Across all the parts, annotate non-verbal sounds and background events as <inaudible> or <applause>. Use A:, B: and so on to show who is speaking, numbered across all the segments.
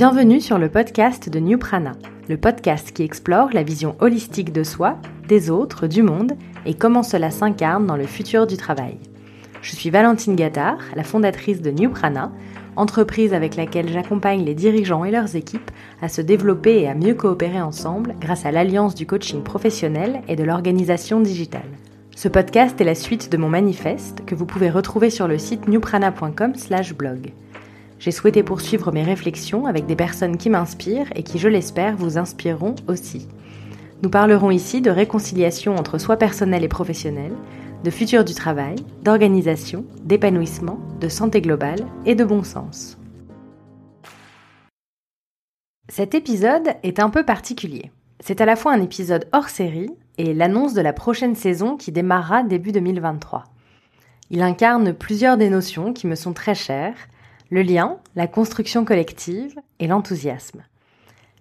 A: Bienvenue sur le podcast de New Prana, le podcast qui explore la vision holistique de soi, des autres, du monde et comment cela s'incarne dans le futur du travail. Je suis Valentine Gattard, la fondatrice de New Prana, entreprise avec laquelle j'accompagne les dirigeants et leurs équipes à se développer et à mieux coopérer ensemble grâce à l'alliance du coaching professionnel et de l'organisation digitale. Ce podcast est la suite de mon manifeste que vous pouvez retrouver sur le site newprana.com/blog. J'ai souhaité poursuivre mes réflexions avec des personnes qui m'inspirent et qui, je l'espère, vous inspireront aussi. Nous parlerons ici de réconciliation entre soi personnel et professionnel, de futur du travail, d'organisation, d'épanouissement, de santé globale et de bon sens. Cet épisode est un peu particulier. C'est à la fois un épisode hors série et l'annonce de la prochaine saison qui démarrera début 2023. Il incarne plusieurs des notions qui me sont très chères, le lien, la construction collective et l'enthousiasme.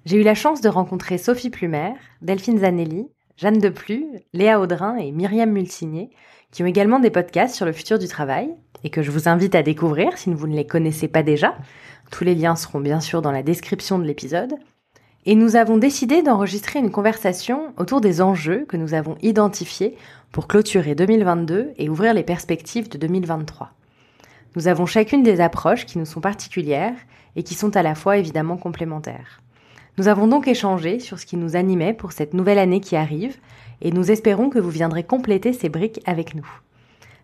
A: J'ai eu la chance de rencontrer Sophie Plumer, Delphine Zanelli, Jeanne Deplu, Léa Audrin et Myriam Mulsigné, qui ont également des podcasts sur le futur du travail et que je vous invite à découvrir si vous ne les connaissez pas déjà. Tous les liens seront bien sûr dans la description de l'épisode. Et nous avons décidé d'enregistrer une conversation autour des enjeux que nous avons identifiés pour clôturer 2022 et ouvrir les perspectives de 2023. Nous avons chacune des approches qui nous sont particulières et qui sont à la fois évidemment complémentaires. Nous avons donc échangé sur ce qui nous animait pour cette nouvelle année qui arrive et nous espérons que vous viendrez compléter ces briques avec nous.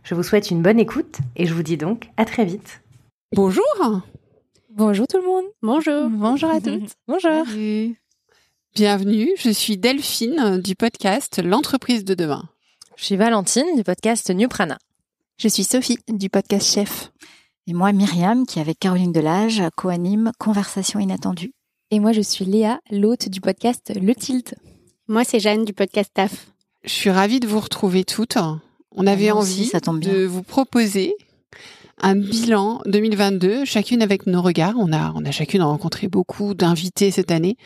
A: Je vous souhaite une bonne écoute et je vous dis donc à très vite.
B: Bonjour
C: Bonjour tout le monde
B: Bonjour
C: Bonjour à <laughs> toutes
B: Bonjour Bienvenue, je suis Delphine du podcast L'entreprise de demain.
C: Je suis Valentine du podcast New Prana.
D: Je suis Sophie du podcast Chef.
E: Et moi Myriam qui avec Caroline Delage co-anime Conversation inattendue.
F: Et moi je suis Léa, l'hôte du podcast Le Tilt.
G: Moi c'est Jeanne du podcast TAF.
B: Je suis ravie de vous retrouver toutes. On avait envie
E: ça tombe bien.
B: de vous proposer un bilan 2022, chacune avec nos regards. On a, on a chacune rencontré beaucoup d'invités cette année,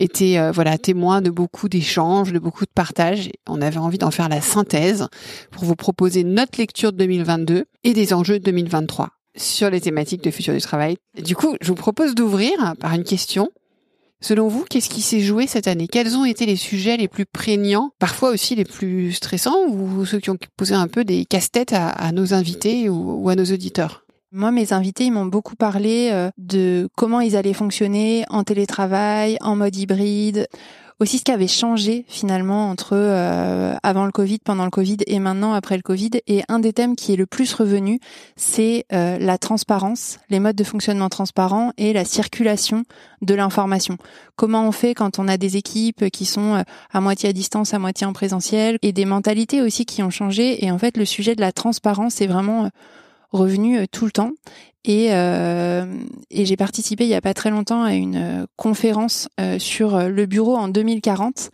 B: été euh, voilà témoin de beaucoup d'échanges, de beaucoup de partages. On avait envie d'en faire la synthèse pour vous proposer notre lecture de 2022 et des enjeux de 2023 sur les thématiques de futur du travail. Du coup, je vous propose d'ouvrir par une question. Selon vous, qu'est-ce qui s'est joué cette année? Quels ont été les sujets les plus prégnants, parfois aussi les plus stressants, ou ceux qui ont posé un peu des casse-têtes à, nos invités ou à nos auditeurs?
D: Moi, mes invités, ils m'ont beaucoup parlé euh, de comment ils allaient fonctionner en télétravail, en mode hybride, aussi ce qui avait changé finalement entre euh, avant le Covid, pendant le Covid et maintenant après le Covid. Et un des thèmes qui est le plus revenu, c'est euh, la transparence, les modes de fonctionnement transparents et la circulation de l'information. Comment on fait quand on a des équipes qui sont euh, à moitié à distance, à moitié en présentiel, et des mentalités aussi qui ont changé. Et en fait, le sujet de la transparence est vraiment euh, revenu euh, tout le temps. Et, euh, et j'ai participé il y a pas très longtemps à une euh, conférence sur le bureau en 2040.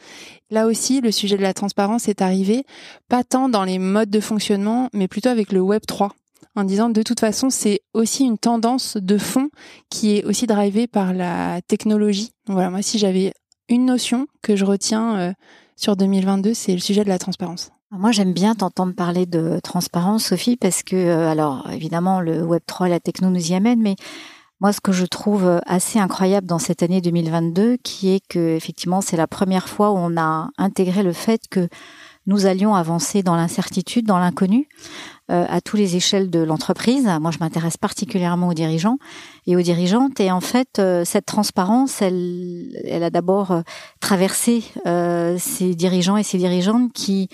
D: Là aussi, le sujet de la transparence est arrivé, pas tant dans les modes de fonctionnement, mais plutôt avec le Web 3 en disant de toute façon c'est aussi une tendance de fond qui est aussi drivée par la technologie. Voilà, moi si j'avais une notion que je retiens sur 2022, c'est le sujet de la transparence.
E: Moi, j'aime bien t'entendre parler de transparence, Sophie, parce que, euh, alors, évidemment, le Web 3, la techno nous y amène, mais moi, ce que je trouve assez incroyable dans cette année 2022, qui est que, effectivement, c'est la première fois où on a intégré le fait que nous allions avancer dans l'incertitude, dans l'inconnu, euh, à tous les échelles de l'entreprise. Moi, je m'intéresse particulièrement aux dirigeants et aux dirigeantes. Et en fait, euh, cette transparence, elle, elle a d'abord euh, traversé euh, ces dirigeants et ces dirigeantes qui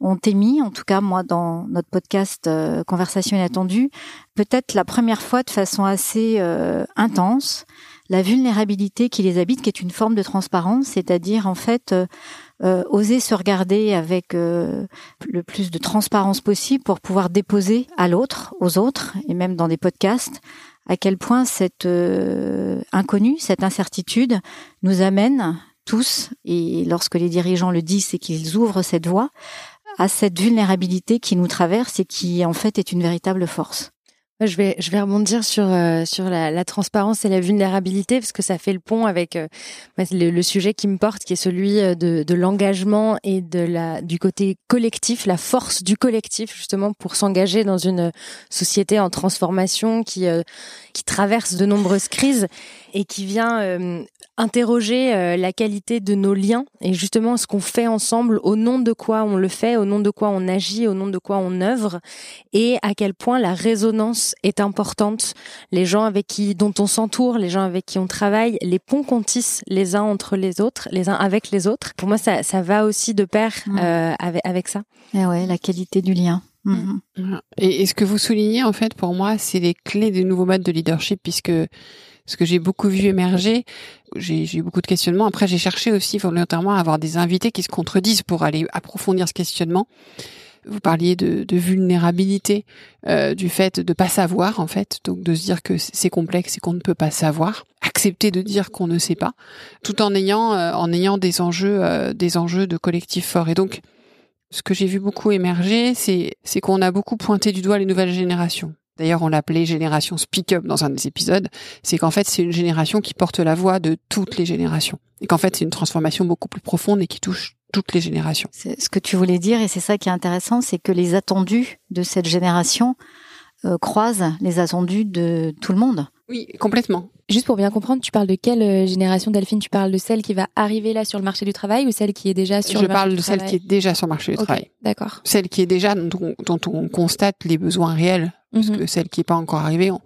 E: ont émis, en tout cas moi dans notre podcast euh, Conversation inattendue, peut-être la première fois de façon assez euh, intense, la vulnérabilité qui les habite, qui est une forme de transparence, c'est-à-dire en fait euh, euh, oser se regarder avec euh, le plus de transparence possible pour pouvoir déposer à l'autre, aux autres, et même dans des podcasts, à quel point cette euh, inconnue, cette incertitude nous amène tous, et lorsque les dirigeants le disent, c'est qu'ils ouvrent cette voie, à cette vulnérabilité qui nous traverse et qui en fait est une véritable force.
A: Je vais, je vais rebondir sur euh, sur la, la, transparence et la vulnérabilité parce que ça fait le pont avec euh, le, le, sujet qui me porte, qui est celui euh, de, de l'engagement et de la du côté collectif, la force du collectif justement pour s'engager dans une société en transformation qui qui traverse de nombreuses crises et qui vient interroger euh, la qualité de nos liens et justement ce qu'on fait ensemble, au nom de quoi on le fait, au nom de quoi on agit, au nom de quoi on œuvre, et à quel point la résonance est importante. Les gens avec qui, dont on s'entoure, les gens avec qui on travaille, les ponts qu'on tisse les uns entre les autres, les uns avec les autres. Pour moi, ça, ça va aussi de pair mmh. euh, avec, avec ça.
E: Et eh ouais, la qualité du lien.
B: Mmh. Et, et, ce que vous soulignez, en fait, pour moi, c'est les clés des nouveaux modes de leadership, puisque ce que j'ai beaucoup vu émerger, j'ai eu beaucoup de questionnements. Après, j'ai cherché aussi volontairement à avoir des invités qui se contredisent pour aller approfondir ce questionnement. Vous parliez de, de vulnérabilité, euh, du fait de pas savoir en fait, donc de se dire que c'est complexe et qu'on ne peut pas savoir, accepter de dire qu'on ne sait pas, tout en ayant euh, en ayant des enjeux euh, des enjeux de collectif fort. Et donc, ce que j'ai vu beaucoup émerger, c'est c'est qu'on a beaucoup pointé du doigt les nouvelles générations. D'ailleurs, on l'appelait génération Speak Up dans un des épisodes. C'est qu'en fait, c'est une génération qui porte la voix de toutes les générations. Et qu'en fait, c'est une transformation beaucoup plus profonde et qui touche toutes les générations.
E: C'est ce que tu voulais dire, et c'est ça qui est intéressant, c'est que les attendus de cette génération euh, croisent les attendus de tout le monde.
B: Oui, complètement.
F: Juste pour bien comprendre, tu parles de quelle euh, génération, Delphine? Tu parles de celle qui va arriver là sur le marché du travail ou celle qui est déjà sur
B: Je
F: le marché
B: du travail Je parle de celle qui est déjà sur le marché du travail.
F: D'accord.
B: Celle qui est déjà, dont, dont, on constate les besoins réels, parce mhm. que celle qui n'est pas encore arrivée, on,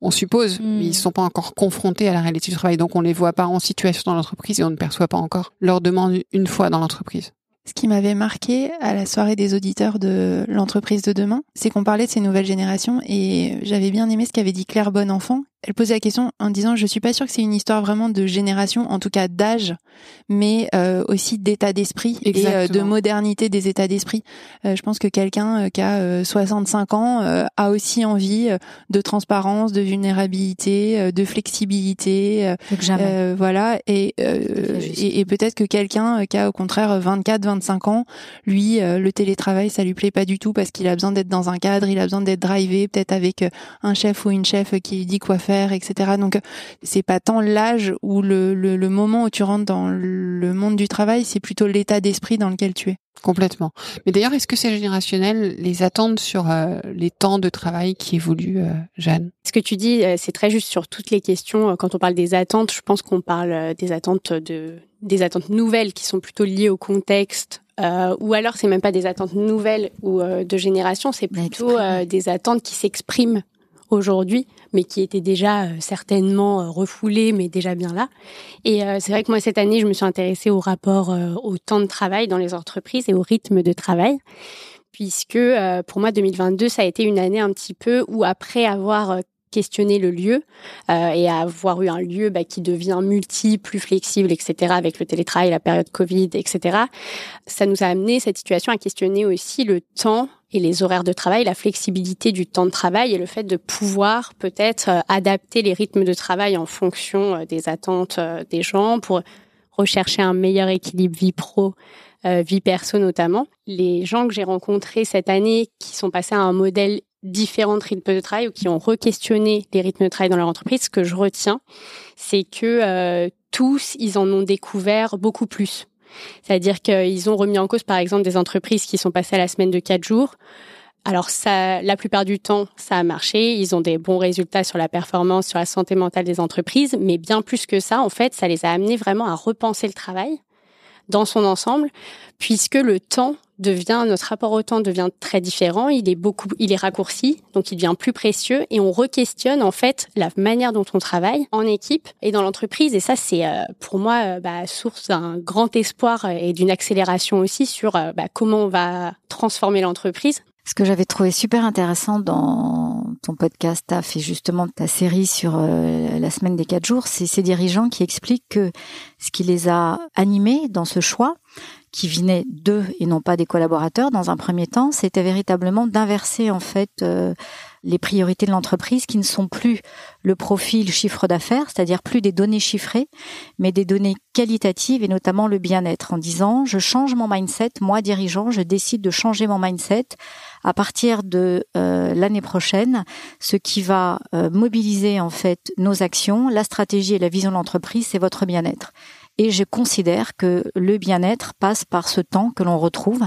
B: on suppose, mais ils ne mhm. sont pas encore confrontés à la réalité du travail. Donc on les voit pas en situation dans l'entreprise et on ne perçoit pas encore leur demande une fois dans l'entreprise.
D: Ce qui m'avait marqué à la soirée des auditeurs de l'entreprise de demain, c'est qu'on parlait de ces nouvelles générations et j'avais bien aimé ce qu'avait dit Claire Bonenfant, elle posait la question en disant je suis pas sûre que c'est une histoire vraiment de génération, en tout cas d'âge, mais euh, aussi d'état d'esprit et euh, de modernité des états d'esprit. Euh, je pense que quelqu'un qui a 65 ans a aussi envie de transparence, de vulnérabilité, de flexibilité, voilà. Et et, et peut-être que quelqu'un qui a au contraire 24, 25 ans, lui, le télétravail ça lui plaît pas du tout parce qu'il a besoin d'être dans un cadre, il a besoin d'être drivé, peut-être avec un chef ou une chef qui lui dit quoi faire etc. Donc c'est pas tant l'âge ou le, le, moment où tu rentres dans le monde du travail, c'est plutôt l'état d'esprit dans lequel tu es.
B: Complètement. Mais d'ailleurs, est-ce que c'est générationnel les attentes sur euh, les temps de travail qui évoluent, euh, Jeanne?
G: Ce que tu dis, euh, c'est très juste sur toutes les questions. Quand on parle des attentes, je pense qu'on parle des attentes de des attentes nouvelles qui sont plutôt liées au contexte, euh, ou alors c'est même pas des attentes nouvelles ou de génération, c'est plutôt des attentes qui s'expriment aujourd'hui, mais qui était déjà euh, certainement euh, refoulé, mais déjà bien là. Et euh, c'est vrai que moi, cette année, je me suis intéressée au rapport au temps de travail dans les entreprises et au rythme de travail puisque pour moi 2022 ça a été une année un petit peu où après avoir questionné le lieu et avoir eu un lieu bah, qui devient multi, plus flexible, etc. avec le télétravail, la période Covid, etc. Ça nous a amené cette situation à questionner aussi le temps et les horaires de travail, la flexibilité du temps de travail et le fait de pouvoir peut-être euh, adapter les rythmes de travail en fonction euh, des attentes euh, des gens pour rechercher un meilleur équilibre vie pro, vie perso notamment. Les gens que j'ai rencontrés cette année qui sont passés à un modèle différent de rythme de travail ou qui ont re-questionné les rythmes de travail dans leur entreprise, ce que je retiens, c'est que tous, ils en ont découvert beaucoup plus. C'est-à-dire qu'ils ont remis en cause, par exemple, des entreprises qui sont passées à la semaine de quatre jours. Alors ça, la plupart du temps, ça a marché. Ils ont des bons résultats sur la performance, sur la santé mentale des entreprises, mais bien plus que ça, en fait, ça les a amenés vraiment à repenser le travail dans son ensemble, puisque le temps devient, notre rapport au temps devient très différent, il est beaucoup, il est raccourci, donc il devient plus précieux et on re-questionne en fait la manière dont on travaille en équipe et dans l'entreprise et ça c'est euh, pour moi euh, bah, source d'un grand espoir et d'une accélération aussi sur euh, bah, comment on va transformer l'entreprise.
E: Ce que j'avais trouvé super intéressant dans ton podcast TAF et justement ta série sur la semaine des quatre jours, c'est ces dirigeants qui expliquent que ce qui les a animés dans ce choix, qui venaient d'eux et non pas des collaborateurs dans un premier temps, c'était véritablement d'inverser en fait euh, les priorités de l'entreprise qui ne sont plus le profil chiffre d'affaires, c'est-à-dire plus des données chiffrées, mais des données qualitatives et notamment le bien-être en disant je change mon mindset, moi dirigeant, je décide de changer mon mindset à partir de euh, l'année prochaine, ce qui va euh, mobiliser en fait nos actions, la stratégie et la vision de l'entreprise, c'est votre bien-être. Et je considère que le bien-être passe par ce temps que l'on retrouve,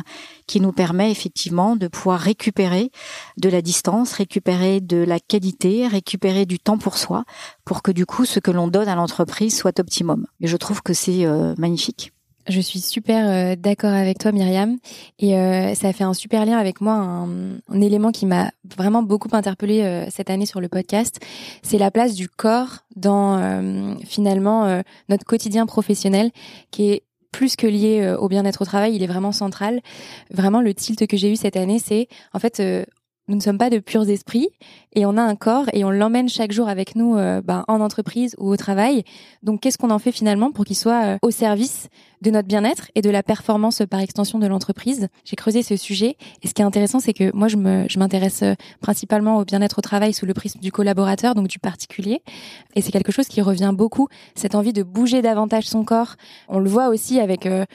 E: qui nous permet effectivement de pouvoir récupérer de la distance, récupérer de la qualité, récupérer du temps pour soi, pour que du coup ce que l'on donne à l'entreprise soit optimum. Et je trouve que c'est euh, magnifique.
F: Je suis super euh, d'accord avec toi, Myriam, et euh, ça fait un super lien avec moi. Un, un élément qui m'a vraiment beaucoup interpellée euh, cette année sur le podcast, c'est la place du corps dans finalement notre quotidien professionnel, qui est plus que lié au bien-être au travail, il est vraiment central. Vraiment, le tilt que j'ai eu cette année, c'est en fait nous ne sommes pas de purs esprits et on a un corps et on l'emmène chaque jour avec nous euh, ben, en entreprise ou au travail. Donc qu'est-ce qu'on en fait finalement pour qu'il soit euh, au service de notre bien-être et de la performance par extension de l'entreprise J'ai creusé ce sujet et ce qui est intéressant c'est que moi je m'intéresse euh, principalement au bien-être au travail sous le prisme du collaborateur donc du particulier et c'est quelque chose qui revient beaucoup cette envie de bouger davantage son corps. On le voit aussi avec le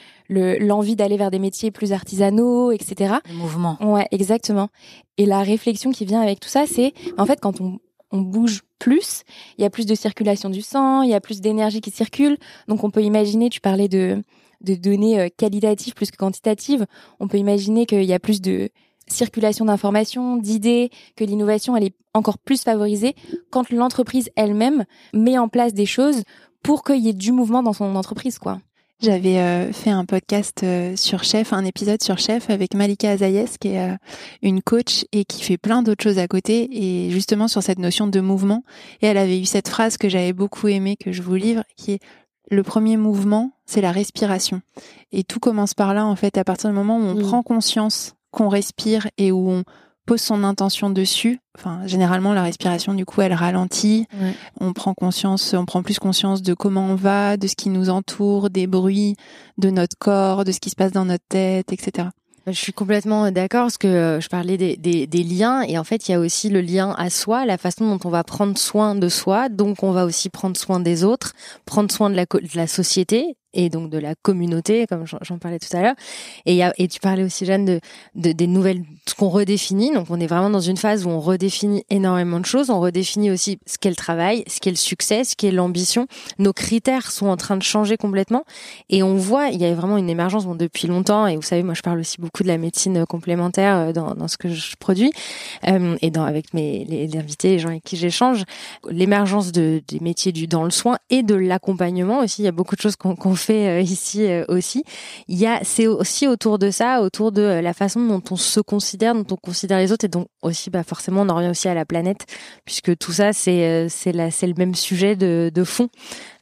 F: l'envie d'aller vers des métiers plus artisanaux, etc.
E: Le mouvement.
F: Ouais, exactement. Et la réflexion qui vient avec tout ça, c'est en fait quand on, on bouge plus, il y a plus de circulation du sang, il y a plus d'énergie qui circule. Donc on peut imaginer, tu parlais de, de données euh, qualitatives plus que quantitatives, on peut imaginer qu'il y a plus de circulation d'informations, d'idées, que l'innovation elle est encore plus favorisée quand l'entreprise elle-même met en place des choses pour qu'il y ait du mouvement dans son entreprise, quoi.
D: J'avais euh, fait un podcast euh, sur Chef, un épisode sur Chef avec Malika Azayes, qui est une coach et qui fait plein d'autres choses à côté, et justement sur cette notion de mouvement. Et elle avait eu cette phrase que j'avais beaucoup aimée, que je vous livre, qui est le premier mouvement, c'est la respiration. Et tout commence par là, en fait, à partir du moment où on prend conscience qu'on respire et où on pose son intention dessus. Enfin, généralement, la respiration, du coup, elle ralentit. On prend conscience, on prend plus conscience de comment on va, de ce qui nous entoure, des bruits, de notre corps, de ce qui se passe dans notre tête, etc.
A: Je suis complètement d'accord parce que euh, je parlais des, liens et en fait il y a aussi le lien à soi, la façon dont on va prendre soin de soi, donc on va aussi prendre soin des autres, prendre soin de la société et donc de la communauté, comme j'en parlais tout à l'heure. Et, et tu parlais aussi, Jeanne, de, de des nouvelles, ce qu'on redéfinit. Donc, on est vraiment dans une phase où on redéfinit énormément de choses. On redéfinit aussi ce qu'est le travail, ce qu'est le succès, ce qu'est l'ambition. Nos critères sont en train de changer complètement. Et on voit, il y a vraiment une émergence bon, depuis longtemps. Et vous savez, moi, je parle aussi beaucoup de la médecine complémentaire euh, dans, dans ce que je produis euh, et dans avec mes les, invités, les gens avec qui j'échange. L'émergence de, des métiers du dans le soin et de l'accompagnement aussi. Il y a beaucoup de choses qu'on fait euh, ici euh, aussi. Il y a, c'est aussi autour de ça, autour de euh, la façon dont on se considère, dont on considère les autres, et donc aussi, bah forcément, on en revient aussi à la planète, puisque tout ça, c'est c'est la, c'est le même sujet de, de fond.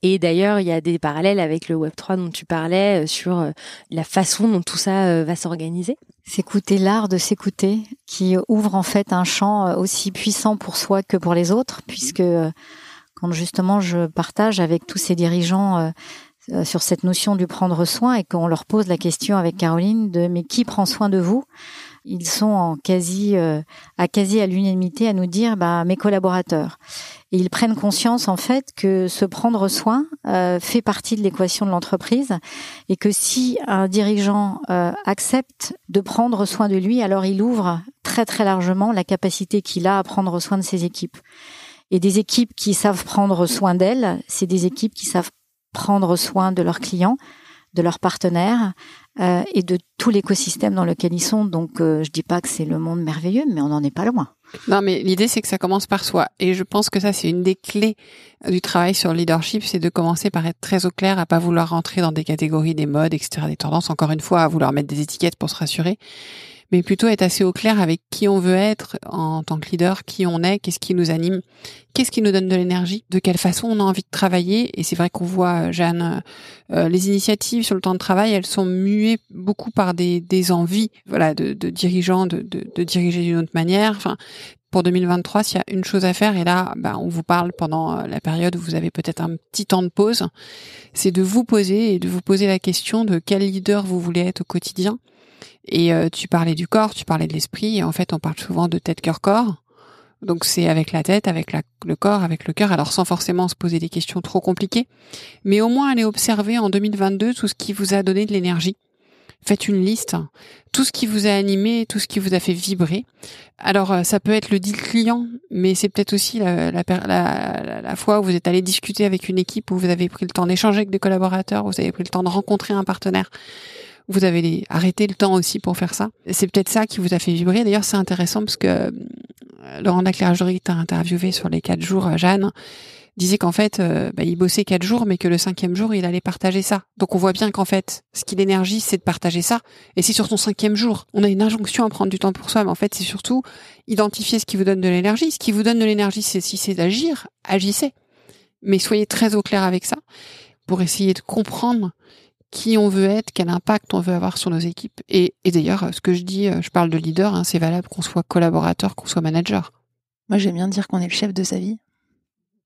A: Et d'ailleurs, il y a des parallèles avec le Web 3 dont tu parlais sur la façon dont tout ça va s'organiser.
E: S'écouter l'art de s'écouter, qui ouvre en fait un champ aussi puissant pour soi que pour les autres, puisque quand justement je partage avec tous ces dirigeants sur cette notion du prendre soin et qu'on leur pose la question avec Caroline de mais qui prend soin de vous? Ils sont en quasi euh, à quasi à l'unanimité à nous dire bah mes collaborateurs. Et ils prennent conscience en fait que ce prendre soin euh, fait partie de l'équation de l'entreprise et que si un dirigeant accepte de prendre soin de lui alors il ouvre très très largement la capacité qu'il a à prendre soin de ses équipes. Et des équipes qui savent prendre soin d'elles, c'est des équipes qui savent prendre soin de leurs clients, de leurs partenaires euh, et de tout l'écosystème dans lequel ils sont. Donc, euh, je dis pas que c'est le monde merveilleux, mais on n'en est pas loin.
B: Non, mais l'idée c'est que ça commence par soi, et je pense que ça c'est une des clés du travail sur le leadership, c'est de commencer par être très au clair, à pas vouloir rentrer dans des catégories, des modes, etc., des tendances. Encore une fois, à vouloir mettre des étiquettes pour se rassurer, mais plutôt être assez au clair avec qui on veut être en tant que leader, qui on est, qu'est-ce qui nous anime, qu'est-ce qui nous donne de l'énergie, de quelle façon on a envie de travailler. Et c'est vrai qu'on voit, Jeanne, euh, les initiatives sur le temps de travail, elles sont muées beaucoup par des, des envies, voilà, de, de dirigeants, de, diriger d'une autre manière. Enfin, pour 2023, s'il y a une chose à faire, et là, ben, on vous parle pendant euh, la période où vous avez peut-être un petit temps de pause, c'est de vous poser et de vous poser la question de quel leader vous voulez être au quotidien et euh, tu parlais du corps, tu parlais de l'esprit. Et en fait, on parle souvent de tête, cœur, corps. Donc c'est avec la tête, avec le corps, avec le cœur, alors sans forcément se poser des questions trop compliquées, mais au moins aller observer en 2022 tout ce qui vous a donné de l'énergie. Faites une liste, tout ce qui vous a animé, tout ce qui vous a fait vibrer. Alors euh, ça peut être le deal client, mais c'est peut-être aussi la, la, la, la, fois où vous êtes allé discuter avec une équipe, où vous avez pris le temps d'échanger avec des collaborateurs, où vous avez pris le temps de rencontrer un partenaire. Vous avez arrêté le temps aussi pour faire ça. C'est peut-être ça qui vous a fait vibrer. D'ailleurs, c'est intéressant parce que euh, Laurent Laclergerie t'a interviewé sur les quatre jours, Jeanne disait qu'en fait, euh, bah, il bossait quatre jours, mais que le cinquième jour, il allait partager ça. Donc on voit bien qu'en fait, ce qui l'énergie, c'est de partager ça. Et si sur ton cinquième jour, on a une injonction à prendre du temps pour soi, mais en fait, c'est surtout identifier ce qui vous donne de l'énergie. Ce qui vous donne de l'énergie, c'est si c'est d'agir, agissez. Mais soyez très au clair avec ça pour essayer de comprendre qui on veut être, quel impact on veut avoir sur nos équipes. Et, d'ailleurs, ce que je dis, euh, je parle de leader, hein, c'est valable qu'on soit collaborateur, qu'on soit manager.
D: Moi, j'aime bien dire qu'on est le chef de sa vie.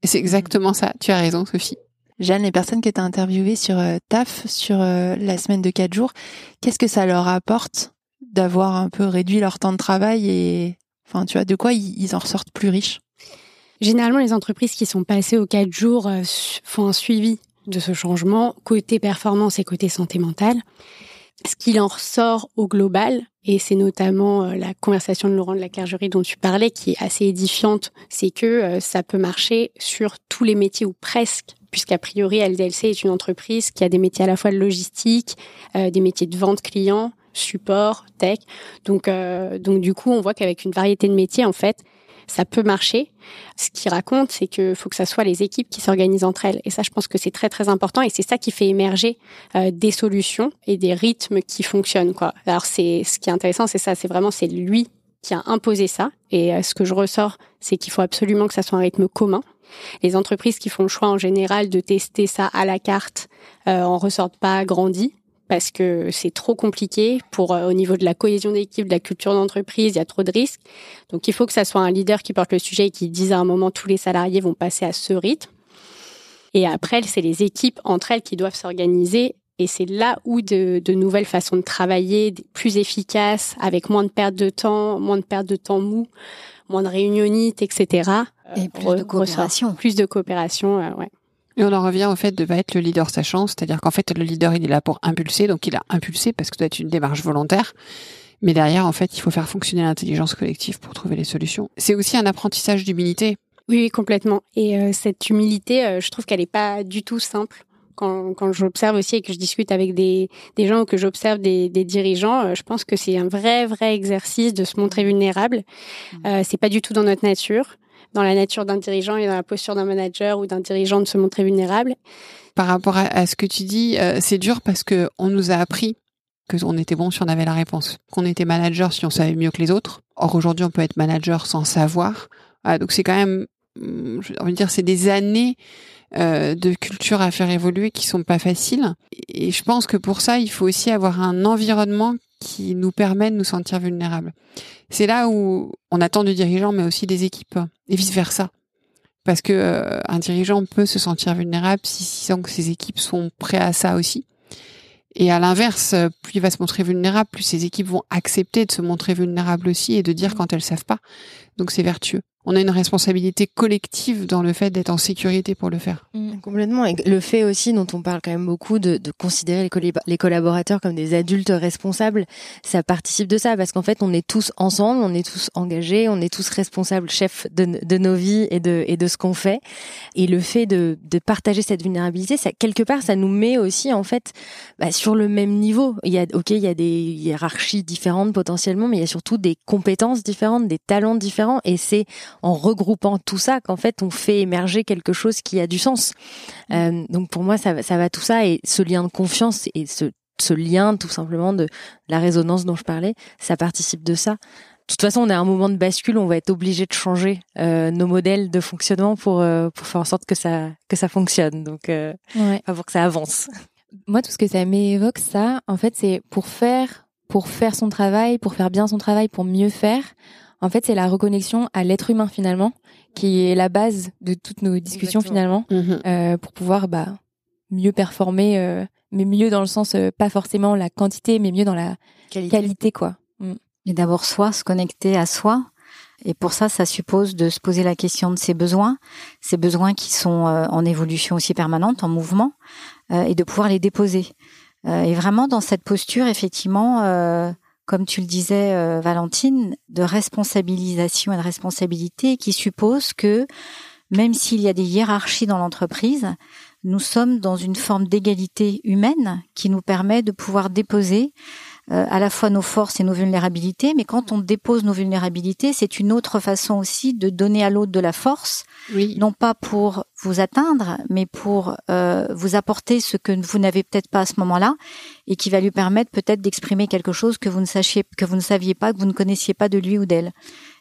B: Et c'est exactement ça. Tu as raison, Sophie.
D: Jeanne, les personnes que tu as interviewées sur euh, TAF, sur euh, la semaine de quatre jours, qu'est-ce que ça leur apporte d'avoir un peu réduit leur temps de travail et, enfin, tu vois, de quoi ils, en ressortent plus riches?
G: Généralement, les entreprises qui sont passées aux quatre jours font un suivi de ce changement, côté performance et côté santé mentale. Ce qu'il en ressort au global, et c'est notamment euh, la conversation de Laurent de la Clergerie dont tu parlais, qui est assez édifiante, c'est que euh, ça peut marcher sur tous les métiers ou presque, puisqu'a priori LDLC est une entreprise qui a des métiers à la fois de logistique, euh, des métiers de vente client, support, tech. Donc, donc du coup, on voit qu'avec une variété de métiers, en fait, ça peut marcher. Ce qu'il raconte, c'est qu'il faut que ça soit les équipes qui s'organisent entre elles. Et ça, je pense que c'est très très important. Et c'est ça qui fait émerger euh, des solutions et des rythmes qui fonctionnent. Quoi. Alors c'est ce qui est intéressant, c'est ça. C'est vraiment c'est lui qui a imposé ça. Et euh, ce que je ressors, c'est qu'il faut absolument que ça soit un rythme commun. Les entreprises qui font le choix en général de tester ça à la carte euh, en ressortent pas grandis parce que c'est trop compliqué pour euh, au niveau de la cohésion d'équipe, de la culture d'entreprise, il y a trop de risques. Donc il faut que ça soit un leader qui porte le sujet et qui dise à un moment tous les salariés vont passer à ce rythme. Et après, c'est les équipes entre elles qui doivent s'organiser et c'est là où de, de, nouvelles façons de travailler, plus efficaces, avec moins de perte de temps, moins de perte de temps mou, moins de réunionites, etc.
E: Et plus de coopération.
G: Plus de coopération, euh, ouais.
B: Et on en revient au fait de pas être le leader sachant, c'est-à-dire qu'en fait le leader il est là pour impulser, donc il a impulsé parce que ça doit être une démarche volontaire. Mais derrière, en fait, il faut faire fonctionner l'intelligence collective pour trouver les solutions. C'est aussi un apprentissage d'humilité.
G: Oui, complètement. Et euh, cette humilité, euh, je trouve qu'elle n'est pas du tout simple. Quand, quand j'observe aussi et que je discute avec des, des gens ou que j'observe des, des, dirigeants, euh, je pense que c'est un vrai, vrai exercice de se montrer vulnérable. Mmh. Euh, c'est pas du tout dans notre nature dans la nature d'un dirigeant et dans la posture d'un manager ou d'un dirigeant de se montrer vulnérable.
B: Par rapport à, ce que tu dis, euh, c'est dur parce que on nous a appris que on était bon si on avait la réponse, qu'on était manager si on savait mieux que les autres. Or aujourd'hui, on peut être manager sans savoir. Donc c'est quand même, hum, je veux dire, c'est des années euh, de culture à faire évoluer qui sont pas faciles. Et je pense que pour ça, il faut aussi avoir un environnement qui nous permet de nous sentir vulnérables. C'est là où on attend du dirigeant, mais aussi des équipes, et vice versa. Parce que euh, un dirigeant peut se sentir vulnérable si sent que ses équipes sont prêtes à ça aussi. Et à l'inverse, plus il va se montrer vulnérable, plus ses équipes vont accepter de se montrer vulnérables aussi et de dire quand elles savent pas. Donc c'est vertueux on a une responsabilité collective dans le fait d'être en sécurité pour le faire.
A: Mmh, complètement. Et le fait aussi, dont on parle quand même beaucoup, de, considérer les, collaborateurs comme des adultes responsables, ça participe de ça, parce qu'en fait, on est tous ensemble, on est tous engagés, on est tous responsables, chefs de, nos vies et de, et de ce qu'on fait. Et le fait de, partager cette vulnérabilité, ça, quelque part, ça nous met aussi, en fait, bah, sur le même niveau. Il y a, ok, il y a des hiérarchies différentes potentiellement, mais il y a surtout des compétences différentes, des talents différents, et c'est en regroupant tout ça qu'en fait on fait émerger quelque chose qui a du sens. Mm. Euh, donc pour moi ça, ça va tout ça et ce lien de confiance et ce, ce lien tout simplement de la résonance dont je parlais, ça participe de ça. De toute façon, on est à un moment de bascule, on va être obligé de changer euh, nos modèles de fonctionnement pour euh, pour faire en sorte que ça que ça fonctionne. Donc, euh, pour que ça avance.
F: Moi, tout ce que ça m'évoque, ça, en fait, c'est pour faire pour faire son travail, pour faire bien son travail, pour mieux faire. En fait, c'est la reconnexion à l'être humain finalement, qui est la base de toutes nos discussions finalement, mhm. euh, pour pouvoir bah, mieux performer, euh, mais mieux dans le sens euh, pas forcément la quantité, mais mieux dans la qualité, quoi.
E: Mm. Et d'abord soi, se connecter à soi Et pour ça, ça suppose de se poser la question de ses besoins, ces besoins qui sont euh, en évolution aussi permanente, en mouvement, euh, et de pouvoir les déposer. Euh, et vraiment dans cette posture, effectivement, comme tu le disais, Valentine, de responsabilisation et de responsabilité qui suppose que même s'il y a des hiérarchies dans l'entreprise, nous sommes dans une forme d'égalité humaine qui nous permet de pouvoir déposer euh, à la fois nos forces et nos vulnérabilités, mais quand on dépose nos vulnérabilités, c'est une autre façon aussi de donner à l'autre de la force, oui. non pas pour vous atteindre, mais pour euh, vous apporter ce que vous n'avez peut-être pas à ce moment-là, et qui va lui permettre peut-être d'exprimer quelque chose que vous ne sachiez, que vous ne saviez pas, que vous ne connaissiez pas de lui ou d'elle.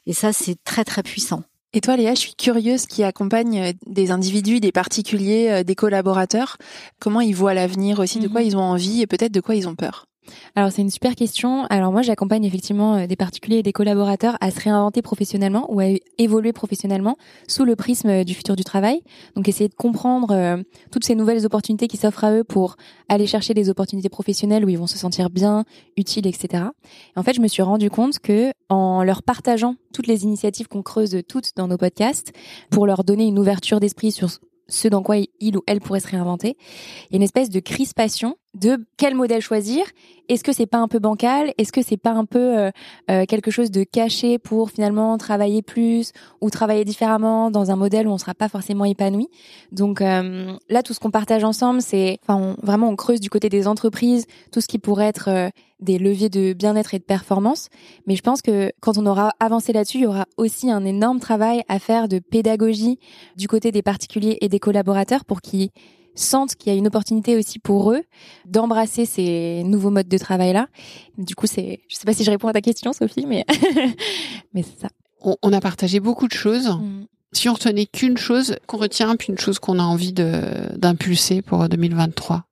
E: Et ça, c'est très très puissant.
D: Et toi, Léa, je suis curieuse qui accompagne euh, des individus, des particuliers, des collaborateurs. Comment ils voient l'avenir aussi, de quoi mhm. ils ont envie et peut-être de quoi ils ont peur?
F: Alors c'est une super question. Alors moi j'accompagne effectivement euh, des particuliers et des collaborateurs à se réinventer professionnellement ou à évoluer professionnellement sous le prisme euh, du futur du travail. Donc essayer de comprendre euh, toutes ces nouvelles opportunités qui s'offrent à eux pour aller chercher des opportunités professionnelles où ils vont se sentir bien, utiles, etc. Et en fait je me suis rendu compte que en leur partageant toutes les initiatives qu'on creuse toutes dans nos podcasts pour leur donner une ouverture d'esprit sur ce dans quoi il ou elle pourrait se réinventer. Il y a une espèce de crispation de quel modèle choisir. Est-ce que c'est pas un peu bancal? Est-ce que c'est pas un peu euh, euh, quelque chose de caché pour finalement travailler plus ou travailler différemment dans un modèle où on sera pas forcément épanoui? Donc euh, là, tout ce qu'on partage ensemble, c'est, enfin, vraiment, on creuse du côté des entreprises tout ce qui pourrait être des leviers de bien-être et de performance. Mais je pense que quand on aura avancé là-dessus, il y aura aussi un énorme travail à faire de pédagogie du côté des particuliers et des collaborateurs pour qu'ils sentent qu'il y a une opportunité aussi pour eux d'embrasser ces nouveaux modes de travail là. Du coup, c'est, je sais pas si je réponds à ta question, Sophie, mais <laughs> mais c'est ça.
B: On, a partagé beaucoup de choses. Mm. Si on retenait qu'une chose qu'on retient, puis une chose qu'on a envie de d'impulser pour 2023.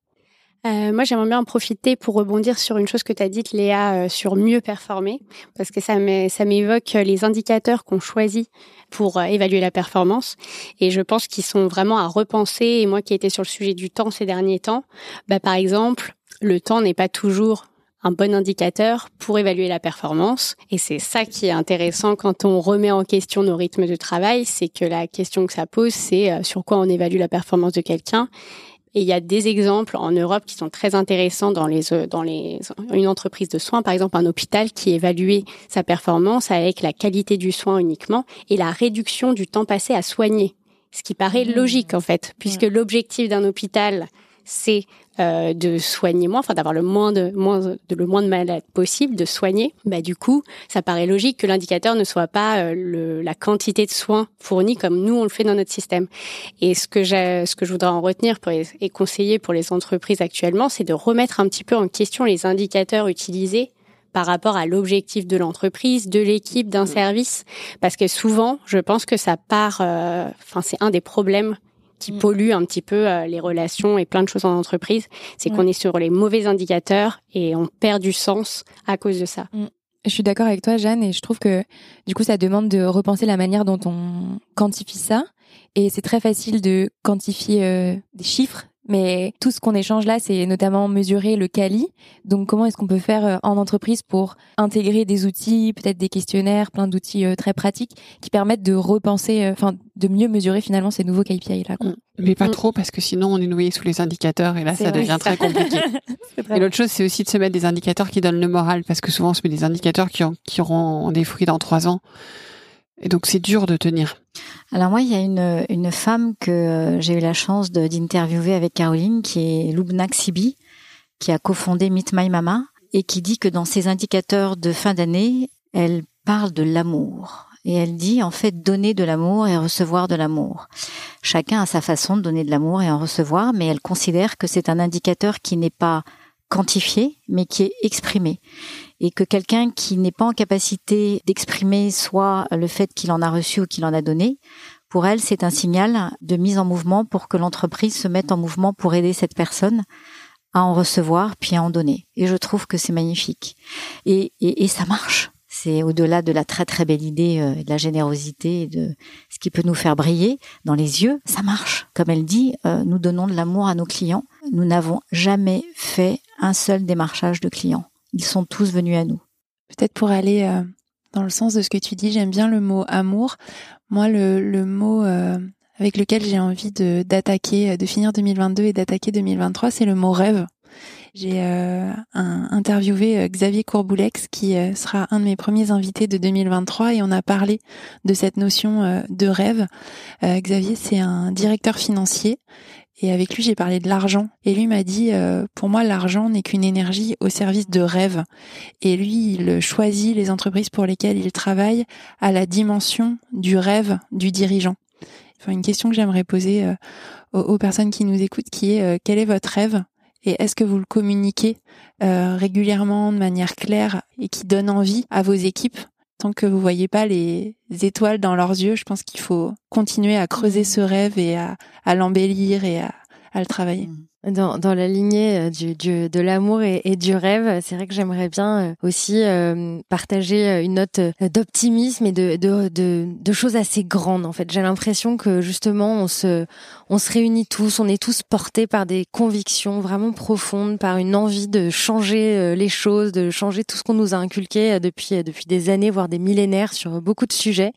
G: Euh, moi, j'aimerais bien en profiter pour rebondir sur une chose que tu as dite, Léa, euh, sur mieux performer, parce que ça m'évoque les indicateurs qu'on choisit pour euh, évaluer la performance. Et je pense qu'ils sont vraiment à repenser. Et moi qui étais sur le sujet du temps ces derniers temps, bah, par exemple, le temps n'est pas toujours un bon indicateur pour évaluer la performance. Et c'est ça qui est intéressant quand on remet en question nos rythmes de travail, c'est que la question que ça pose, c'est sur quoi on évalue la performance de quelqu'un et il y a des exemples en Europe qui sont très intéressants dans les euh, dans les une entreprise de soins, par exemple un hôpital qui évaluait sa performance avec la qualité du soin uniquement et la réduction du temps passé à soigner. Ce qui paraît mmh. logique en fait, puisque l'objectif d'un hôpital c'est euh, de soigner moins, enfin d'avoir le moins de moins de le moins de malades possible, de soigner. Bah du coup, ça paraît logique que l'indicateur ne soit pas euh, le, la quantité de soins fournis comme nous on le fait dans notre système. Et ce que j'ai, ce que je voudrais en retenir pour et conseiller pour les entreprises actuellement, c'est de remettre un petit peu en question les indicateurs utilisés par rapport à l'objectif de l'entreprise, de l'équipe, d'un mmh. service, parce que souvent, je pense que ça part. Euh, enfin, c'est un des problèmes qui mm. pollue un petit peu euh, les relations et plein de choses en entreprise. C'est qu'on est sur les mauvais indicateurs et on perd du sens à cause de ça. Mm.
F: Je suis d'accord avec toi, Jeanne, et je trouve que du coup, ça demande de repenser la manière dont on quantifie ça. Et c'est très facile de quantifier euh, des chiffres mais tout ce qu'on échange là, c'est notamment mesurer le quali. Donc, comment est-ce qu'on peut faire euh, en entreprise pour intégrer des outils, peut-être des questionnaires, plein d'outils euh, très pratiques qui permettent de repenser, euh, enfin, de mieux mesurer finalement ces nouveaux KPI là.
B: Mm. Mais pas mm. trop parce que sinon on est noyé sous les indicateurs et là ça devient très <laughs> compliqué. et l'autre chose, c'est aussi de se mettre des indicateurs qui donnent le moral parce que souvent on se met des indicateurs qui, qui auront des fruits dans trois ans. Et donc c'est dur de tenir.
E: Alors moi, il y a une, une femme que euh, j'ai eu la chance d'interviewer avec Caroline, qui est Lubna Xibi, qui a cofondé Meet My Mama, et qui dit que dans ses indicateurs de fin d'année, elle parle de l'amour. Et elle dit en fait donner de l'amour et recevoir de l'amour. Chacun a sa façon de donner de l'amour et en recevoir, mais elle considère que c'est un indicateur qui n'est pas quantifié, mais qui est exprimé et que quelqu'un qui n'est pas en capacité d'exprimer soit le fait qu'il en a reçu ou qu'il en a donné, pour elle, c'est un signal de mise en mouvement pour que l'entreprise se mette en mouvement pour aider cette personne à en recevoir puis à en donner. Et je trouve que c'est magnifique. Et, et, et, ça marche. C'est au-delà de la très très belle idée euh, de la générosité et de ce qui peut nous faire briller dans les yeux. Ça marche. Comme elle dit, euh, nous donnons de l'amour à nos clients. Nous n'avons jamais fait un seul démarchage de clients ils sont tous venus à nous.
D: Peut-être pour aller euh, dans le sens de ce que tu dis. J'aime bien le mot amour. Moi, le, mot euh, avec lequel j'ai envie de d'attaquer, de finir 2022 et d'attaquer 2023, c'est le mot rêve. J'ai euh, interviewé Xavier Courboulex qui sera un de mes premiers invités de 2023 et on a parlé de cette notion de rêve. Xavier, c'est un directeur financier et avec lui j'ai parlé de l'argent. Et lui m'a dit pour moi l'argent n'est qu'une énergie au service de rêve. Et lui il choisit les entreprises pour lesquelles il travaille à la dimension du rêve du dirigeant. Enfin une question que j'aimerais poser aux, aux, personnes qui nous écoutent qui est quel est votre rêve? Et est-ce que vous le communiquez euh, régulièrement de manière claire et qui donne envie à vos équipes Tant que vous voyez pas les étoiles dans leurs yeux, je pense qu'il faut continuer à creuser ce rêve et à, l'embellir et à, le travailler. Mmh.
A: Dans, dans la lignée euh, du, du de l'amour et, du rêve, c'est vrai que j'aimerais bien euh, aussi euh, partager une note d'optimisme et de, de, de, de, choses assez grandes. En fait, j'ai l'impression que justement on se on se réunit tous, on est tous portés par des convictions vraiment profondes, par une envie de changer les choses, de changer tout ce qu'on nous a inculqué depuis depuis des années, voire des millénaires sur beaucoup de sujets,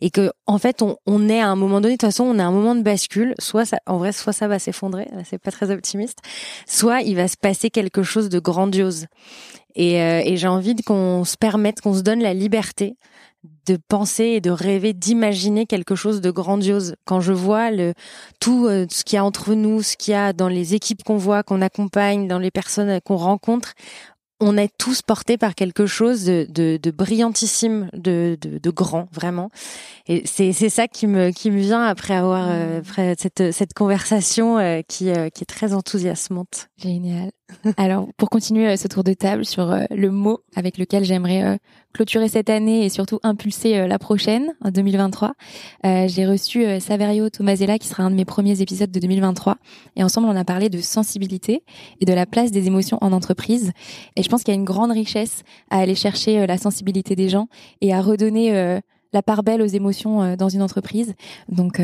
A: et que en fait on, on est à un moment donné. De toute façon, on est à un moment de bascule. Soit ça, en vrai, soit ça va s'effondrer. C'est pas très soit il va se passer quelque chose de grandiose. Et, euh, j'ai envie qu'on se permette, qu'on se donne la liberté de penser et de rêver, d'imaginer quelque chose de grandiose. Quand je vois le tout euh, ce qu'il y a entre nous, ce qu'il y a dans les équipes qu'on voit, qu'on accompagne, dans les personnes qu'on rencontre, on est tous portés par quelque chose de, de, de brillantissime, de, de, de, grand, vraiment. Et c'est, c'est ça qui me, qui me vient après avoir euh, après cette, cette conversation euh, qui, euh, qui est très enthousiasmante.
F: Génial. Alors, pour continuer ce tour de table sur le mot avec lequel j'aimerais clôturer cette année et surtout impulser euh, la prochaine, en 2023. Euh, j'ai reçu euh, Saverio Tomasella, qui sera un de mes premiers épisodes de 2023. Et ensemble, on a parlé de sensibilité et de la place des émotions en entreprise. Et je pense qu'il y a une grande richesse à aller chercher la sensibilité des gens et à redonner la part belle aux émotions dans une entreprise. Donc,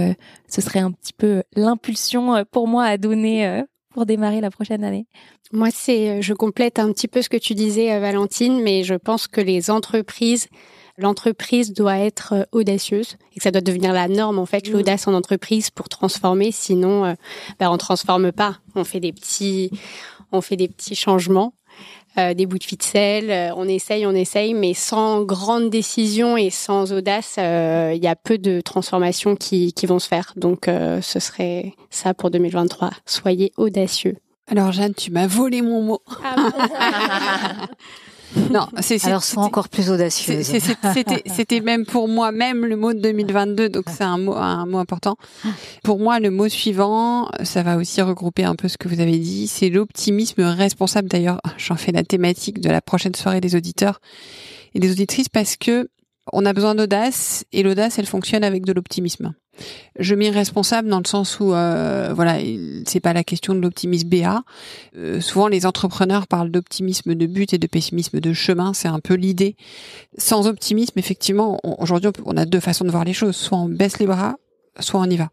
F: ce serait un petit peu l'impulsion pour moi à donner pour démarrer la prochaine année
G: Moi, c'est, euh, je complète un petit peu ce que tu disais, euh, Valentine, mais je pense que les entreprises, l'entreprise doit être euh, audacieuse et que ça doit devenir la norme en fait, mmh. l'audace en entreprise pour transformer. Sinon, ben, on transforme pas. On fait des petits, on fait des petits changements. Euh, des bouts de ficelle, on essaye, on essaye, mais sans grande décision et sans audace, il y a peu de transformations qui, qui vont se faire. Donc, ce serait ça pour 2023. Soyez audacieux.
B: Alors Jeanne, tu m'as volé mon mot.
E: Ah <laughs> <laughs> non, c'est alors sois encore plus audacieuse.
B: C'était <laughs> c'était même pour moi même le mot de 2022, donc c'est un mot un mot important. Pour moi, le mot suivant, ça va aussi regrouper un peu ce que vous avez dit, c'est l'optimisme responsable. D'ailleurs, <laughs> j'en fais la thématique de la prochaine soirée des auditeurs et des auditrices parce que on a besoin d'audace et l'audace, elle fonctionne avec de l'optimisme. Je m'y responsable dans le sens où, euh, voilà, c'est pas la question de l'optimisme BA. Euh, souvent, les entrepreneurs parlent d'optimisme de but et de pessimisme de chemin. C'est un peu l'idée. Sans optimisme, effectivement, aujourd'hui, on a deux façons de voir les choses. Soit on baisse les bras, soit on y va.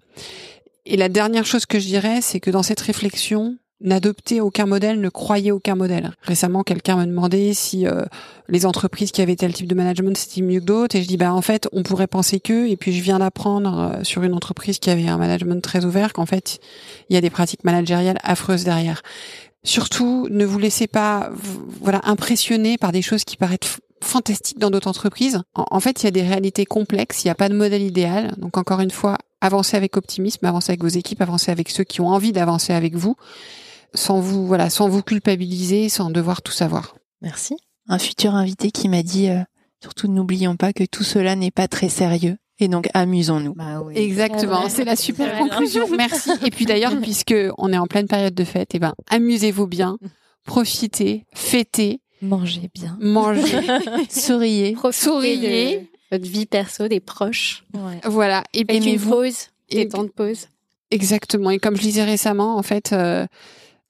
B: Et la dernière chose que je dirais, c'est que dans cette réflexion, n'adopter aucun modèle, ne croyez aucun modèle. Récemment, quelqu'un m'a demandé si euh, les entreprises qui avaient tel type de management c'était mieux que d'autres, et je dis bah en fait on pourrait penser que, et puis je viens d'apprendre euh, sur une entreprise qui avait un management très ouvert qu'en fait il y a des pratiques managériales affreuses derrière. Surtout, ne vous laissez pas voilà impressionner par des choses qui paraissent fantastiques dans d'autres entreprises. En, en fait, il y a des réalités complexes, il n'y a pas de modèle idéal. Donc encore une fois, avancez avec optimisme, avancez avec vos équipes, avancez avec ceux qui ont envie d'avancer avec vous sans vous voilà, sans vous culpabiliser, sans devoir tout savoir.
A: Merci.
D: Un futur invité qui m'a dit euh, surtout n'oublions pas que tout cela n'est pas très sérieux. Et donc amusons-nous.
B: Bah Exactement, c'est la super conclusion. <laughs> Merci. Et puis d'ailleurs, <laughs> puisque on est en pleine période de fête, et eh ben amusez-vous bien, profitez, fêtez,
A: mangez bien,
B: mangez, <laughs>
D: souriez,
G: souriez, votre vie perso, des proches.
B: Voilà.
G: Et puis une pause, des temps de pause.
B: Exactement. Et comme je disais récemment, en fait, euh,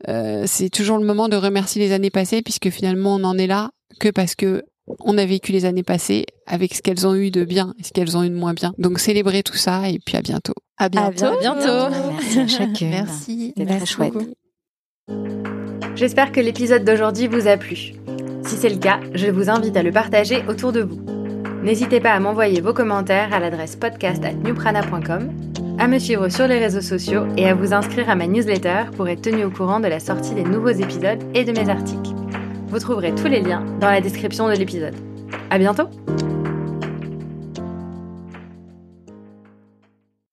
B: euh, c'est toujours le moment de remercier les années passées, puisque finalement on en est là que parce que on a vécu les années passées avec ce qu'elles ont eu de bien et ce qu'elles ont eu de moins bien. Donc célébrez tout ça et puis à bientôt.
A: À bientôt. À
E: bientôt. Merci à chacune.
D: Merci.
E: C'était très chouette.
H: J'espère que l'épisode d'aujourd'hui vous a plu. Si c'est le cas, je vous invite à le partager autour de vous.
A: N'hésitez pas à m'envoyer vos commentaires à l'adresse podcast@newprana.com, à me suivre sur les réseaux sociaux et à vous inscrire à ma newsletter pour être tenu au courant de la sortie des nouveaux épisodes et de mes articles. Vous trouverez tous les liens dans la description de l'épisode. À bientôt!